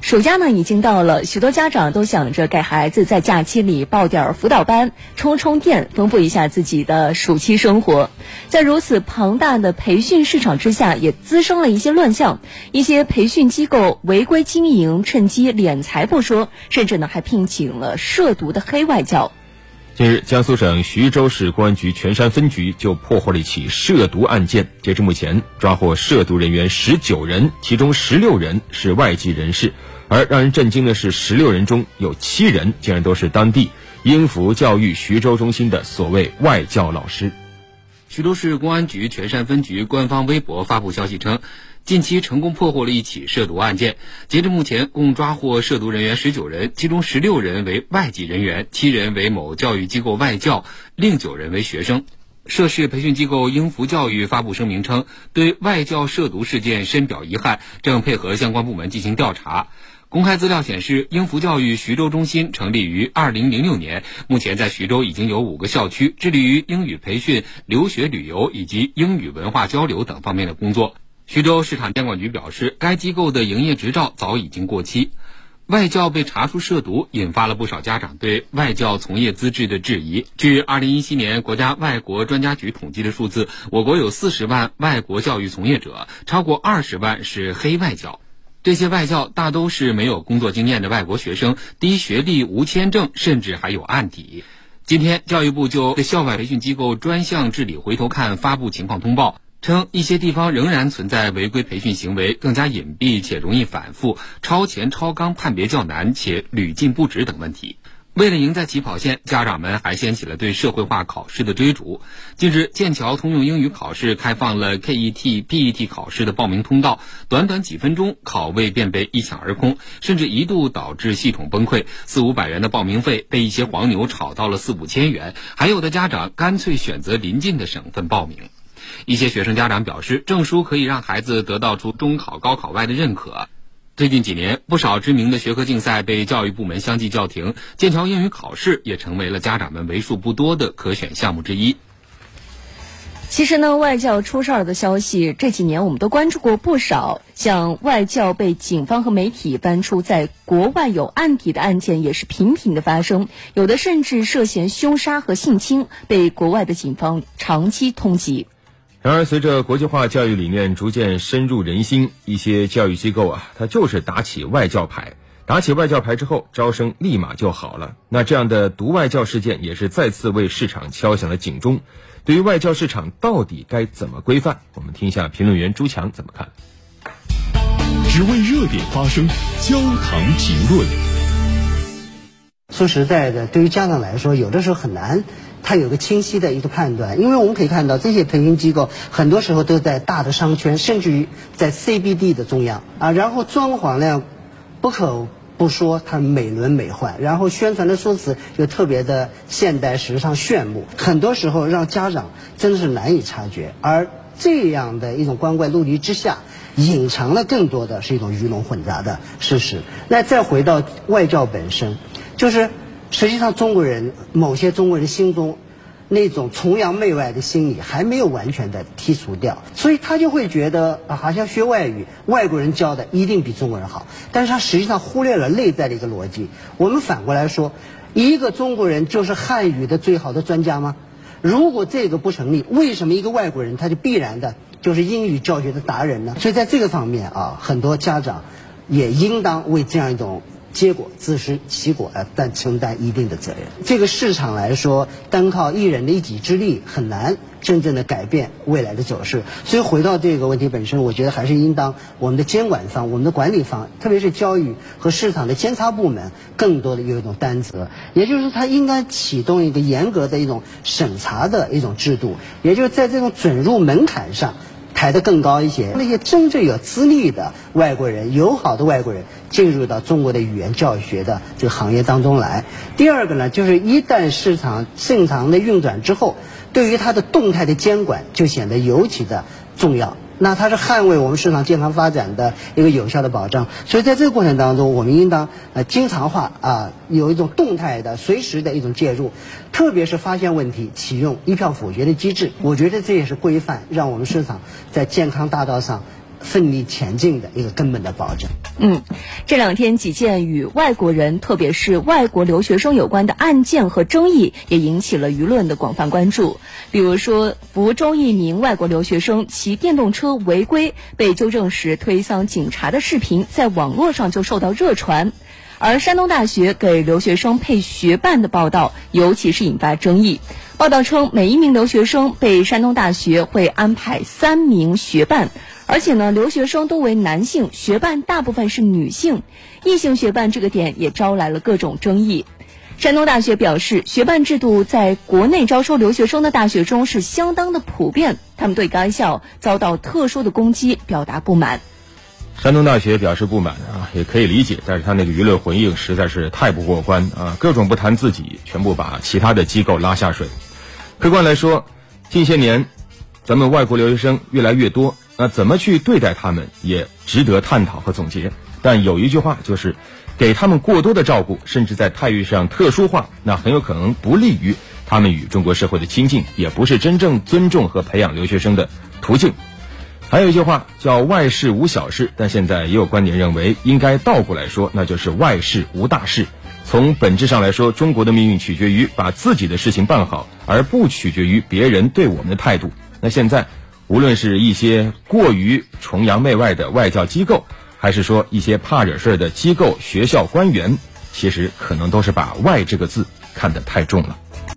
暑假呢已经到了，许多家长都想着给孩子在假期里报点辅导班，充充电，丰富一下自己的暑期生活。在如此庞大的培训市场之下，也滋生了一些乱象，一些培训机构违规经营，趁机敛财不说，甚至呢还聘请了涉毒的黑外教。近日，江苏省徐州市公安局泉山分局就破获了一起涉毒案件。截至目前，抓获涉毒人员十九人，其中十六人是外籍人士。而让人震惊的是，十六人中有七人竟然都是当地英孚教育徐州中心的所谓外教老师。徐州市公安局泉山分局官方微博发布消息称。近期成功破获了一起涉毒案件，截至目前，共抓获涉毒人员十九人，其中十六人为外籍人员，七人为某教育机构外教，另九人为学生。涉事培训机构英孚教育发布声明称，对外教涉毒事件深表遗憾，正配合相关部门进行调查。公开资料显示，英孚教育徐州中心成立于二零零六年，目前在徐州已经有五个校区，致力于英语培训、留学旅游以及英语文化交流等方面的工作。徐州市场监管局表示，该机构的营业执照早已经过期，外教被查出涉毒，引发了不少家长对外教从业资质的质疑。据二零一七年国家外国专家局统计的数字，我国有四十万外国教育从业者，超过二十万是黑外教。这些外教大都是没有工作经验的外国学生，低学历、无签证，甚至还有案底。今天，教育部就校外培训机构专项治理回头看发布情况通报。称一些地方仍然存在违规培训行为，更加隐蔽且容易反复，超前超纲判别较难且屡禁不止等问题。为了赢在起跑线，家长们还掀起了对社会化考试的追逐。近日，剑桥通用英语考试开放了 KET、PET 考试的报名通道，短短几分钟，考位便被一抢而空，甚至一度导致系统崩溃。四五百元的报名费被一些黄牛炒到了四五千元，还有的家长干脆选择临近的省份报名。一些学生家长表示，证书可以让孩子得到除中考、高考外的认可。最近几年，不少知名的学科竞赛被教育部门相继叫停，剑桥英语考试也成为了家长们为数不多的可选项目之一。其实呢，外教出事儿的消息这几年我们都关注过不少，像外教被警方和媒体搬出在国外有案底的案件也是频频的发生，有的甚至涉嫌凶杀和性侵，被国外的警方长期通缉。然而，随着国际化教育理念逐渐深入人心，一些教育机构啊，它就是打起外教牌。打起外教牌之后，招生立马就好了。那这样的毒外教事件，也是再次为市场敲响了警钟。对于外教市场到底该怎么规范？我们听一下评论员朱强怎么看。只为热点发声，焦糖评论。说实在的，对于家长来说，有的时候很难。他有个清晰的一个判断，因为我们可以看到这些培训机构很多时候都在大的商圈，甚至于在 CBD 的中央啊，然后装潢呢，不可不说它美轮美奂，然后宣传的说辞又特别的现代时尚炫目，很多时候让家长真的是难以察觉，而这样的一种光怪陆离之下，隐藏了更多的是一种鱼龙混杂的事实。那再回到外教本身，就是。实际上，中国人某些中国人心中那种崇洋媚外的心理还没有完全的剔除掉，所以他就会觉得啊，好像学外语，外国人教的一定比中国人好。但是他实际上忽略了内在的一个逻辑。我们反过来说，一个中国人就是汉语的最好的专家吗？如果这个不成立，为什么一个外国人他就必然的就是英语教学的达人呢？所以在这个方面啊，很多家长也应当为这样一种。结果自食其果啊，但承担一定的责任。这个市场来说，单靠一人的一己之力很难真正的改变未来的走势。所以回到这个问题本身，我觉得还是应当我们的监管方、我们的管理方，特别是教育和市场的监察部门，更多的有一种担责。也就是说，他应该启动一个严格的一种审查的一种制度，也就是在这种准入门槛上。抬得更高一些，那些真正有资历的外国人、友好的外国人进入到中国的语言教学的这个行业当中来。第二个呢，就是一旦市场正常的运转之后，对于它的动态的监管就显得尤其的重要。那它是捍卫我们市场健康发展的一个有效的保障，所以在这个过程当中，我们应当呃经常化啊，有一种动态的、随时的一种介入，特别是发现问题启用一票否决的机制。我觉得这也是规范，让我们市场在健康大道上奋力前进的一个根本的保证。嗯，这两天几件与外国人，特别是外国留学生有关的案件和争议，也引起了舆论的广泛关注。比如说，福州一名外国留学生骑电动车违规被纠正时推搡警察的视频，在网络上就受到热传。而山东大学给留学生配学伴的报道，尤其是引发争议。报道称，每一名留学生被山东大学会安排三名学伴，而且呢，留学生多为男性，学伴大部分是女性。异性学伴这个点也招来了各种争议。山东大学表示，学伴制度在国内招收留学生的大学中是相当的普遍，他们对该校遭到特殊的攻击表达不满。山东大学表示不满啊，也可以理解，但是他那个舆论回应实在是太不过关啊，各种不谈自己，全部把其他的机构拉下水。客观来说，近些年，咱们外国留学生越来越多，那怎么去对待他们，也值得探讨和总结。但有一句话就是，给他们过多的照顾，甚至在待遇上特殊化，那很有可能不利于他们与中国社会的亲近，也不是真正尊重和培养留学生的途径。还有一句话叫“外事无小事”，但现在也有观点认为，应该倒过来说，那就是“外事无大事”。从本质上来说，中国的命运取决于把自己的事情办好，而不取决于别人对我们的态度。那现在，无论是一些过于崇洋媚外的外教机构，还是说一些怕惹事的机构、学校官员，其实可能都是把“外”这个字看得太重了。